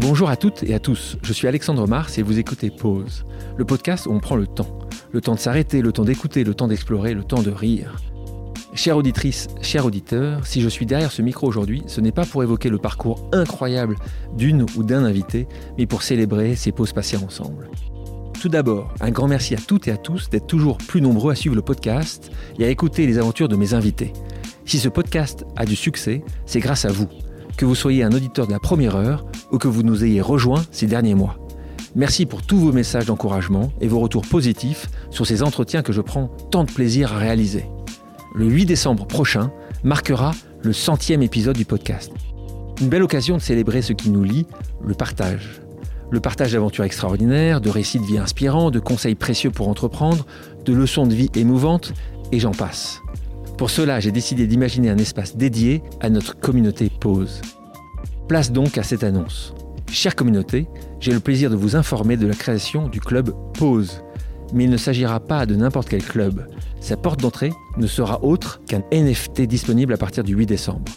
Bonjour à toutes et à tous, je suis Alexandre Mars et vous écoutez Pause, le podcast où on prend le temps. Le temps de s'arrêter, le temps d'écouter, le temps d'explorer, le temps de rire. Chère auditrice, cher auditeur, si je suis derrière ce micro aujourd'hui, ce n'est pas pour évoquer le parcours incroyable d'une ou d'un invité, mais pour célébrer ces pauses passées ensemble. Tout d'abord, un grand merci à toutes et à tous d'être toujours plus nombreux à suivre le podcast et à écouter les aventures de mes invités. Si ce podcast a du succès, c'est grâce à vous, que vous soyez un auditeur de la première heure ou que vous nous ayez rejoints ces derniers mois. Merci pour tous vos messages d'encouragement et vos retours positifs sur ces entretiens que je prends tant de plaisir à réaliser. Le 8 décembre prochain marquera le centième épisode du podcast. Une belle occasion de célébrer ce qui nous lie, le partage. Le partage d'aventures extraordinaires, de récits de vie inspirants, de conseils précieux pour entreprendre, de leçons de vie émouvantes, et j'en passe. Pour cela, j'ai décidé d'imaginer un espace dédié à notre communauté Pause. Place donc à cette annonce. Chère communauté, j'ai le plaisir de vous informer de la création du club Pause. Mais il ne s'agira pas de n'importe quel club. Sa porte d'entrée ne sera autre qu'un NFT disponible à partir du 8 décembre.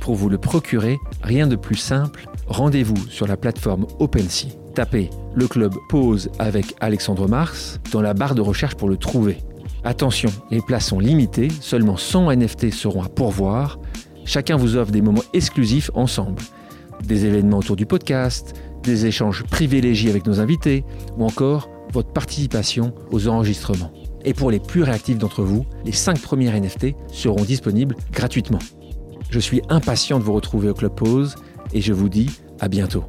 Pour vous le procurer, rien de plus simple, rendez-vous sur la plateforme OpenSea. Tapez le club Pause avec Alexandre Mars dans la barre de recherche pour le trouver. Attention, les places sont limitées, seulement 100 NFT seront à pourvoir. Chacun vous offre des moments exclusifs ensemble. Des événements autour du podcast, des échanges privilégiés avec nos invités, ou encore votre participation aux enregistrements. Et pour les plus réactifs d'entre vous, les 5 premiers NFT seront disponibles gratuitement. Je suis impatient de vous retrouver au Club Pause et je vous dis à bientôt.